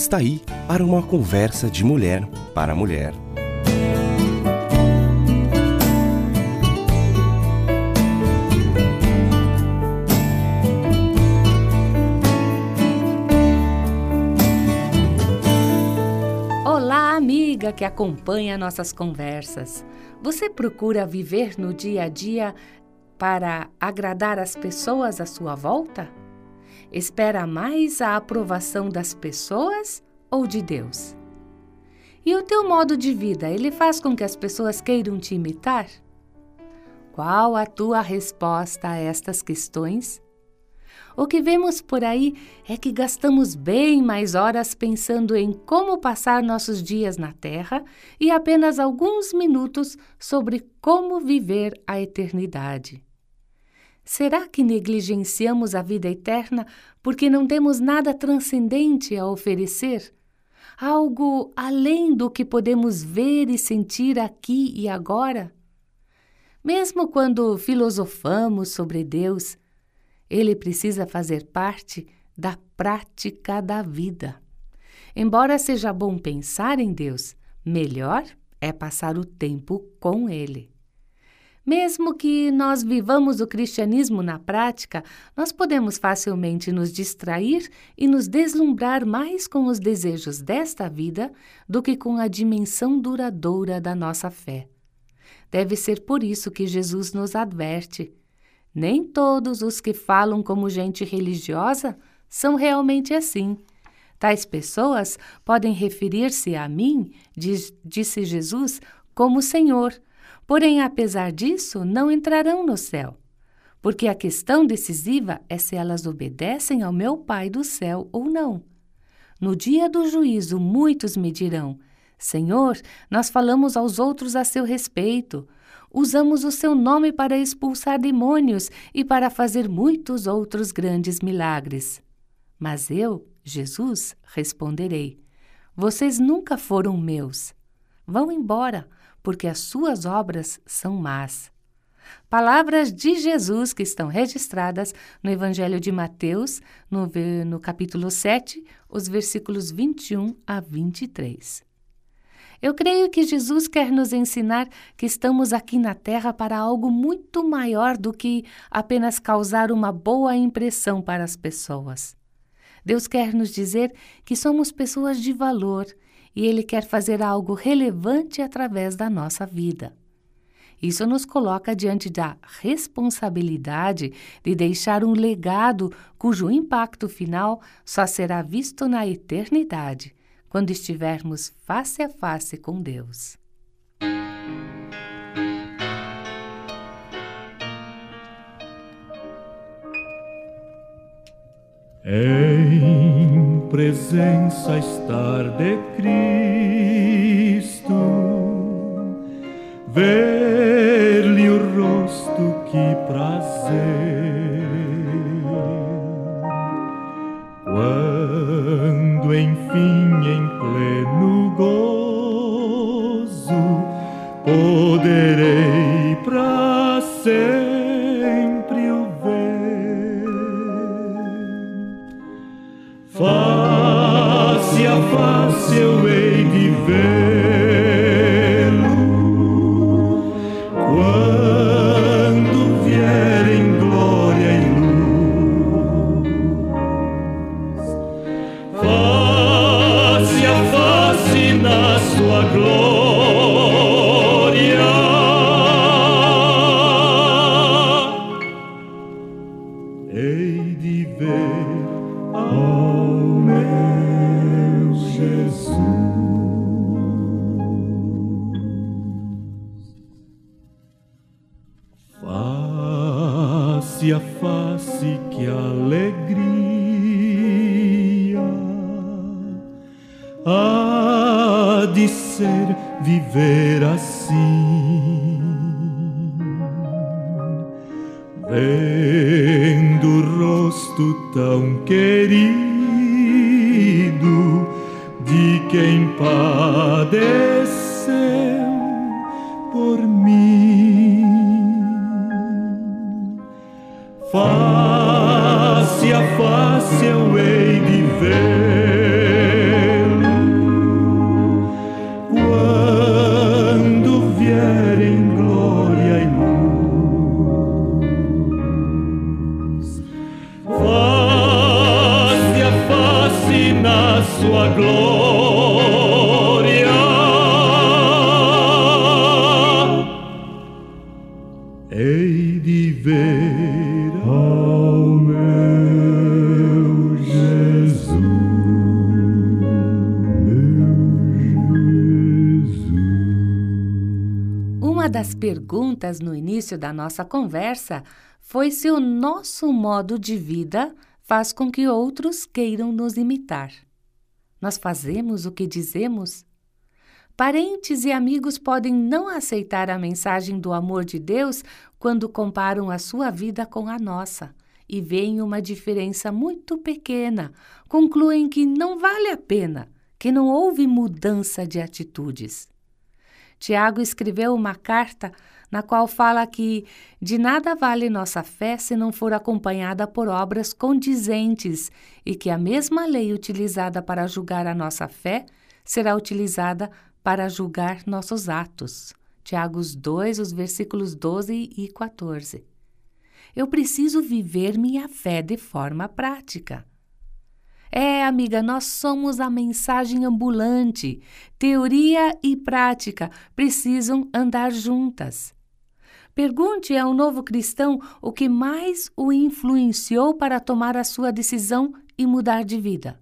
Está aí para uma conversa de mulher para mulher. Olá, amiga que acompanha nossas conversas. Você procura viver no dia a dia para agradar as pessoas à sua volta? Espera mais a aprovação das pessoas ou de Deus? E o teu modo de vida, ele faz com que as pessoas queiram te imitar? Qual a tua resposta a estas questões? O que vemos por aí é que gastamos bem mais horas pensando em como passar nossos dias na Terra e apenas alguns minutos sobre como viver a eternidade. Será que negligenciamos a vida eterna porque não temos nada transcendente a oferecer? Algo além do que podemos ver e sentir aqui e agora? Mesmo quando filosofamos sobre Deus, ele precisa fazer parte da prática da vida. Embora seja bom pensar em Deus, melhor é passar o tempo com Ele. Mesmo que nós vivamos o cristianismo na prática, nós podemos facilmente nos distrair e nos deslumbrar mais com os desejos desta vida do que com a dimensão duradoura da nossa fé. Deve ser por isso que Jesus nos adverte: nem todos os que falam como gente religiosa são realmente assim. Tais pessoas podem referir-se a mim, diz, disse Jesus, como Senhor Porém, apesar disso, não entrarão no céu. Porque a questão decisiva é se elas obedecem ao meu Pai do céu ou não. No dia do juízo, muitos me dirão: Senhor, nós falamos aos outros a seu respeito. Usamos o seu nome para expulsar demônios e para fazer muitos outros grandes milagres. Mas eu, Jesus, responderei: Vocês nunca foram meus. Vão embora porque as suas obras são más. Palavras de Jesus que estão registradas no Evangelho de Mateus, no, no capítulo 7, os versículos 21 a 23. Eu creio que Jesus quer nos ensinar que estamos aqui na Terra para algo muito maior do que apenas causar uma boa impressão para as pessoas. Deus quer nos dizer que somos pessoas de valor e Ele quer fazer algo relevante através da nossa vida. Isso nos coloca diante da responsabilidade de deixar um legado cujo impacto final só será visto na eternidade, quando estivermos face a face com Deus. Em presença estar de Cristo, ver-lhe o rosto, que prazer. Face a face, que alegria há de ser viver assim. Vendo o rosto tão querido de quem padeceu das perguntas no início da nossa conversa foi se o nosso modo de vida faz com que outros queiram nos imitar. Nós fazemos o que dizemos? Parentes e amigos podem não aceitar a mensagem do amor de Deus quando comparam a sua vida com a nossa e veem uma diferença muito pequena, concluem que não vale a pena, que não houve mudança de atitudes. Tiago escreveu uma carta na qual fala que de nada vale nossa fé se não for acompanhada por obras condizentes e que a mesma lei utilizada para julgar a nossa fé será utilizada para julgar nossos atos. Tiago 2, os versículos 12 e 14. Eu preciso viver minha fé de forma prática. É, amiga, nós somos a mensagem ambulante. Teoria e prática precisam andar juntas. Pergunte ao novo cristão o que mais o influenciou para tomar a sua decisão e mudar de vida.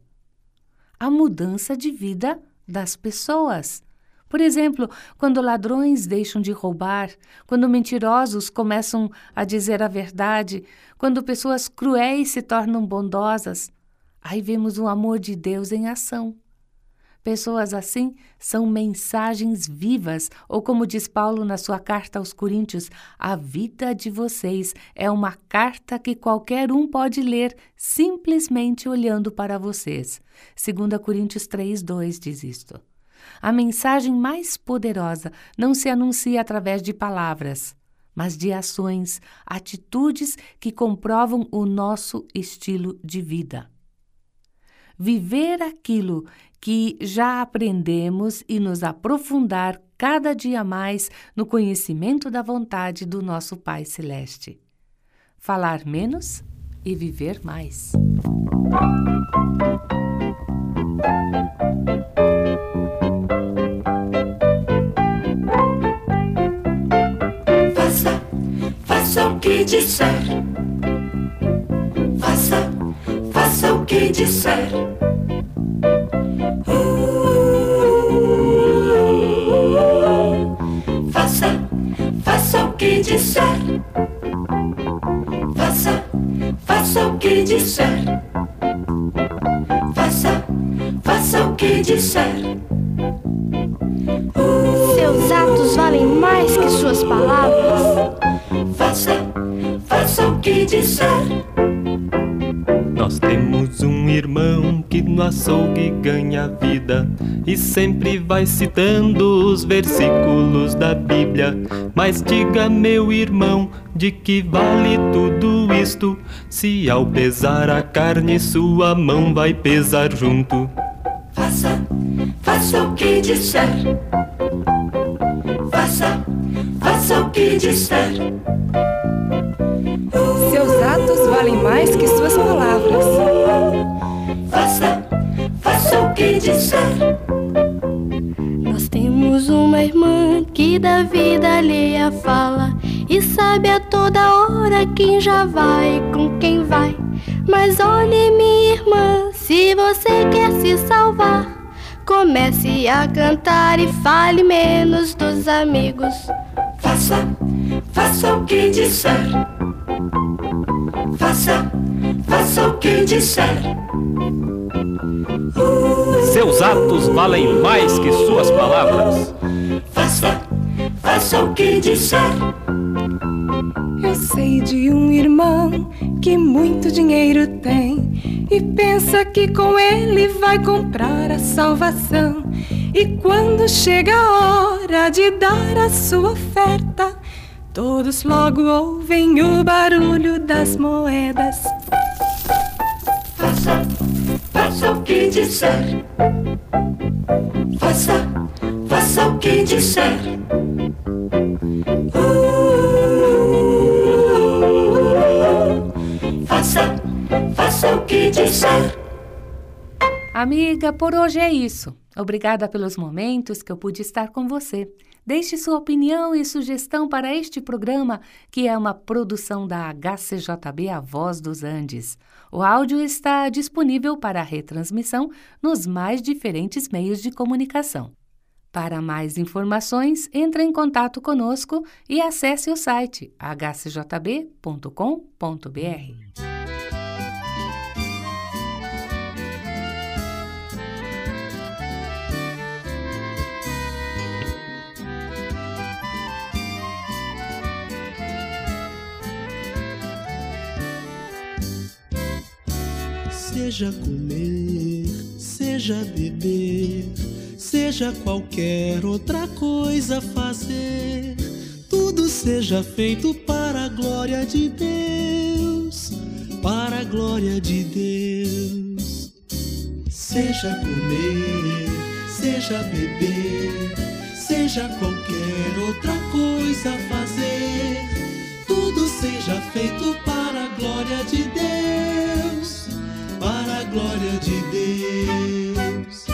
A mudança de vida das pessoas. Por exemplo, quando ladrões deixam de roubar, quando mentirosos começam a dizer a verdade, quando pessoas cruéis se tornam bondosas, aí vemos o amor de Deus em ação. Pessoas assim são mensagens vivas, ou como diz Paulo na sua carta aos Coríntios, a vida de vocês é uma carta que qualquer um pode ler simplesmente olhando para vocês. 2 Coríntios 3, 2 diz isto. A mensagem mais poderosa não se anuncia através de palavras, mas de ações, atitudes que comprovam o nosso estilo de vida. Viver aquilo que já aprendemos e nos aprofundar cada dia mais no conhecimento da vontade do nosso Pai Celeste. Falar menos e viver mais. Faça, faça o que disser. Que disser. Faça, faça o que disser. Faça, faça o que disser. Faça, faça o que disser. Seus atos valem mais que suas palavras. Faça, faça o que disser. No açougue ganha vida e sempre vai citando os versículos da Bíblia. Mas diga, meu irmão, de que vale tudo isto? Se ao pesar a carne sua mão vai pesar junto. Faça, faça o que disser. Faça, faça o que disser. Seus atos valem mais que suas palavras. Disser. Nós temos uma irmã que da vida alheia fala e sabe a toda hora quem já vai com quem vai. Mas olhe, minha irmã, se você quer se salvar, comece a cantar e fale menos dos amigos. Faça, faça o que disser. Faça, faça o que disser. Seus atos valem mais que suas palavras. Faça, faça o que disser. Eu sei de um irmão que muito dinheiro tem e pensa que com ele vai comprar a salvação. E quando chega a hora de dar a sua oferta, todos logo ouvem o barulho das moedas. Faça, o que disser. Faça, faça o que disser. Faça, faça o que disser. Amiga, por hoje é isso. Obrigada pelos momentos que eu pude estar com você. Deixe sua opinião e sugestão para este programa, que é uma produção da HCJB A Voz dos Andes. O áudio está disponível para retransmissão nos mais diferentes meios de comunicação. Para mais informações, entre em contato conosco e acesse o site hcjb.com.br. Seja comer, seja beber, seja qualquer outra coisa fazer, tudo seja feito para a glória de Deus, para a glória de Deus. Seja comer, seja beber, seja qualquer outra coisa fazer, tudo seja feito para a glória de Deus glória de Deus.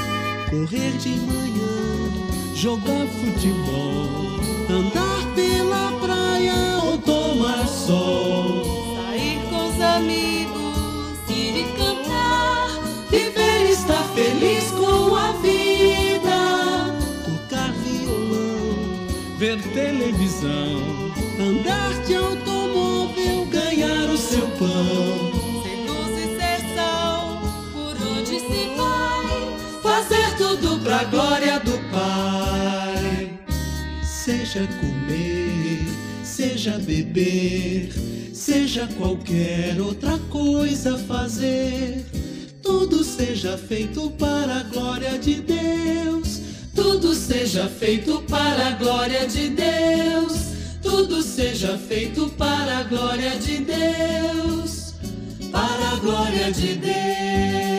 Correr de manhã, jogar futebol, andar pela praia ou tomar sol, sair com os amigos, ir e cantar, viver e estar feliz com a vida, tocar violão, ver televisão, andar de automóvel, ganhar o seu pão. Tudo pra glória do Pai. Seja comer, seja beber, seja qualquer outra coisa fazer, tudo seja feito para a glória de Deus. Tudo seja feito para a glória de Deus. Tudo seja feito para a glória de Deus. Para a glória de Deus.